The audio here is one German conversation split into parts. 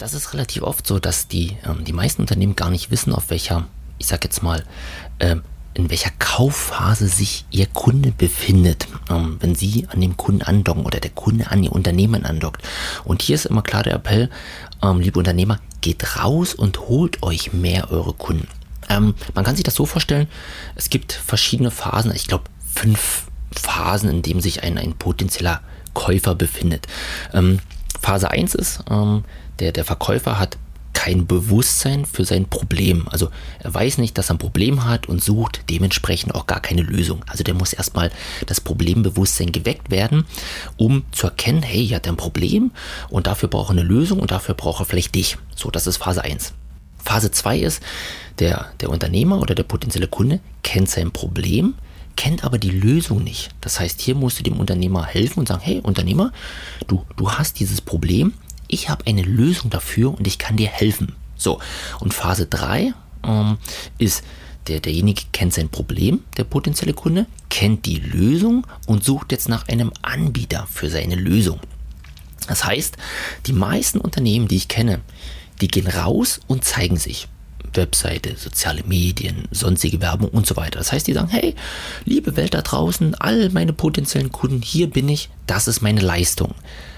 Das ist relativ oft so, dass die, ähm, die meisten Unternehmen gar nicht wissen, auf welcher, ich sag jetzt mal, ähm, in welcher Kaufphase sich Ihr Kunde befindet, ähm, wenn Sie an dem Kunden andocken oder der Kunde an Ihr Unternehmen andockt. Und hier ist immer klar der Appell, ähm, liebe Unternehmer, geht raus und holt euch mehr eure Kunden. Ähm, man kann sich das so vorstellen, es gibt verschiedene Phasen, ich glaube fünf Phasen, in denen sich ein, ein potenzieller Käufer befindet. Ähm, Phase 1 ist, ähm, der, der Verkäufer hat kein Bewusstsein für sein Problem. Also er weiß nicht, dass er ein Problem hat und sucht dementsprechend auch gar keine Lösung. Also der muss erstmal das Problembewusstsein geweckt werden, um zu erkennen, hey, er hat ein Problem und dafür braucht er eine Lösung und dafür braucht er vielleicht dich. So, das ist Phase 1. Phase 2 ist, der, der Unternehmer oder der potenzielle Kunde kennt sein Problem, kennt aber die Lösung nicht. Das heißt, hier musst du dem Unternehmer helfen und sagen, hey Unternehmer, du, du hast dieses Problem, ich habe eine Lösung dafür und ich kann dir helfen. So, und Phase 3 ähm, ist, der, derjenige kennt sein Problem, der potenzielle Kunde, kennt die Lösung und sucht jetzt nach einem Anbieter für seine Lösung. Das heißt, die meisten Unternehmen, die ich kenne, die gehen raus und zeigen sich. Webseite, soziale Medien, sonstige Werbung und so weiter. Das heißt, die sagen, hey, liebe Welt da draußen, all meine potenziellen Kunden, hier bin ich, das ist meine Leistung.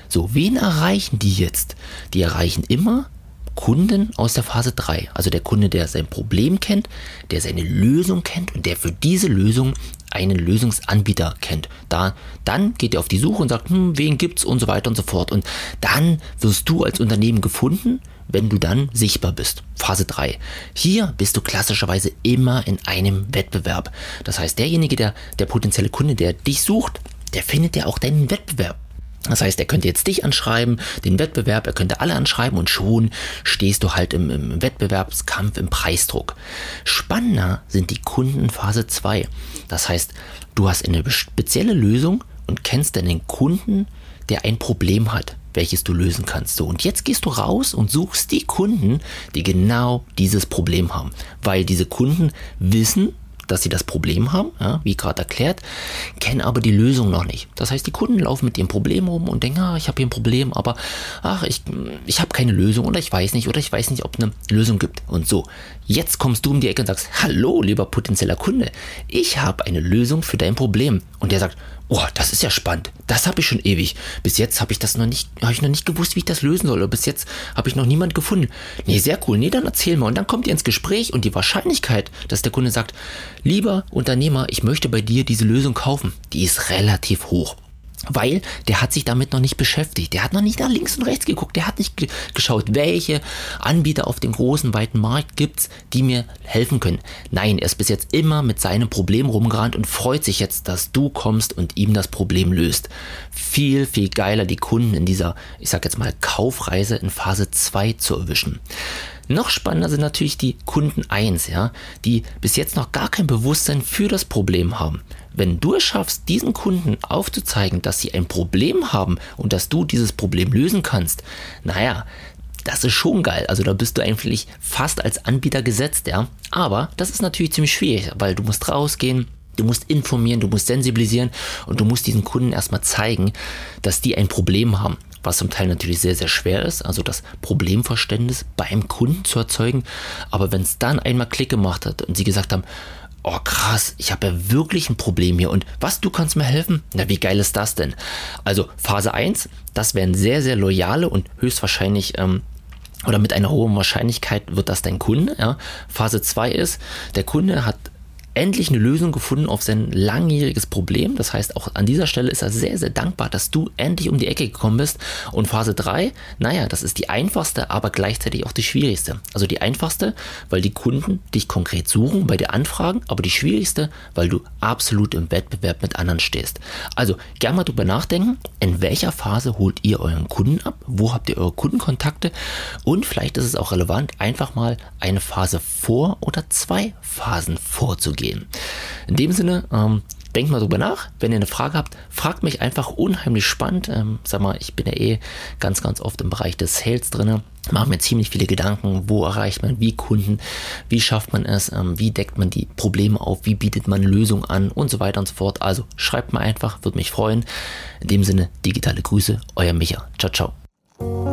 So, wen erreichen die jetzt? Die erreichen immer Kunden aus der Phase 3. Also der Kunde, der sein Problem kennt, der seine Lösung kennt und der für diese Lösung einen Lösungsanbieter kennt. Da, dann geht er auf die Suche und sagt, hm, wen gibt's und so weiter und so fort. Und dann wirst du als Unternehmen gefunden, wenn du dann sichtbar bist. Phase 3. Hier bist du klassischerweise immer in einem Wettbewerb. Das heißt, derjenige, der, der potenzielle Kunde, der dich sucht, der findet ja auch deinen Wettbewerb. Das heißt, er könnte jetzt dich anschreiben, den Wettbewerb, er könnte alle anschreiben und schon stehst du halt im, im Wettbewerbskampf, im Preisdruck. Spannender sind die Kunden Phase 2. Das heißt, du hast eine spezielle Lösung und kennst deinen Kunden, der ein Problem hat, welches du lösen kannst. So, und jetzt gehst du raus und suchst die Kunden, die genau dieses Problem haben. Weil diese Kunden wissen, dass sie das Problem haben, ja, wie gerade erklärt, kennen aber die Lösung noch nicht. Das heißt, die Kunden laufen mit dem Problem rum und denken, ah, ich habe hier ein Problem, aber ach, ich, ich habe keine Lösung oder ich weiß nicht oder ich weiß nicht, ob es eine Lösung gibt. Und so, jetzt kommst du um die Ecke und sagst, hallo, lieber potenzieller Kunde, ich habe eine Lösung für dein Problem. Und der sagt, oh, das ist ja spannend. Das habe ich schon ewig. Bis jetzt habe ich das noch nicht, habe ich noch nicht gewusst, wie ich das lösen soll. Bis jetzt habe ich noch niemand gefunden. Nee, sehr cool. Nee, dann erzähl mal. Und dann kommt ihr ins Gespräch und die Wahrscheinlichkeit, dass der Kunde sagt, lieber Unternehmer, ich möchte bei dir diese Lösung kaufen, die ist relativ hoch weil der hat sich damit noch nicht beschäftigt. Der hat noch nicht nach links und rechts geguckt. Der hat nicht geschaut, welche Anbieter auf dem großen, weiten Markt gibt's, die mir helfen können. Nein, er ist bis jetzt immer mit seinem Problem rumgerannt und freut sich jetzt, dass du kommst und ihm das Problem löst. Viel, viel geiler, die Kunden in dieser, ich sag jetzt mal, Kaufreise in Phase 2 zu erwischen. Noch spannender sind natürlich die Kunden 1, ja, die bis jetzt noch gar kein Bewusstsein für das Problem haben. Wenn du es schaffst, diesen Kunden aufzuzeigen, dass sie ein Problem haben und dass du dieses Problem lösen kannst, naja, das ist schon geil. Also da bist du eigentlich fast als Anbieter gesetzt, ja. Aber das ist natürlich ziemlich schwierig, weil du musst rausgehen, Du musst informieren, du musst sensibilisieren und du musst diesen Kunden erstmal zeigen, dass die ein Problem haben. Was zum Teil natürlich sehr, sehr schwer ist, also das Problemverständnis beim Kunden zu erzeugen. Aber wenn es dann einmal Klick gemacht hat und sie gesagt haben, oh krass, ich habe ja wirklich ein Problem hier und was, du kannst mir helfen? Na, wie geil ist das denn? Also Phase 1, das wären sehr, sehr loyale und höchstwahrscheinlich ähm, oder mit einer hohen Wahrscheinlichkeit wird das dein Kunde. Ja? Phase 2 ist, der Kunde hat endlich eine Lösung gefunden auf sein langjähriges Problem. Das heißt, auch an dieser Stelle ist er sehr, sehr dankbar, dass du endlich um die Ecke gekommen bist. Und Phase 3, naja, das ist die einfachste, aber gleichzeitig auch die schwierigste. Also die einfachste, weil die Kunden dich konkret suchen, bei dir anfragen, aber die schwierigste, weil du absolut im Wettbewerb mit anderen stehst. Also gerne mal drüber nachdenken, in welcher Phase holt ihr euren Kunden ab? Wo habt ihr eure Kundenkontakte? Und vielleicht ist es auch relevant, einfach mal eine Phase vor oder zwei Phasen vorzugehen gehen. In dem Sinne, ähm, denkt mal drüber nach. Wenn ihr eine Frage habt, fragt mich einfach unheimlich spannend. Ähm, sag mal, ich bin ja eh ganz, ganz oft im Bereich des Sales drin. Mache mir ziemlich viele Gedanken, wo erreicht man wie Kunden, wie schafft man es, ähm, wie deckt man die Probleme auf, wie bietet man Lösungen an und so weiter und so fort. Also schreibt mal einfach, würde mich freuen. In dem Sinne, digitale Grüße, euer Micha. Ciao, ciao.